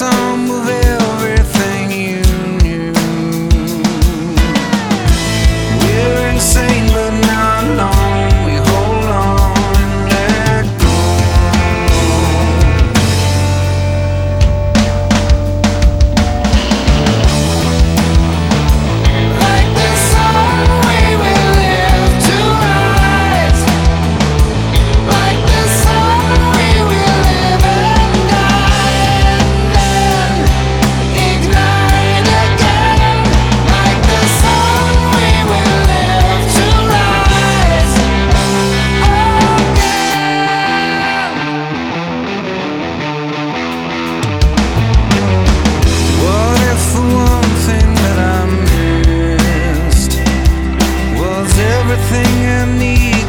some need.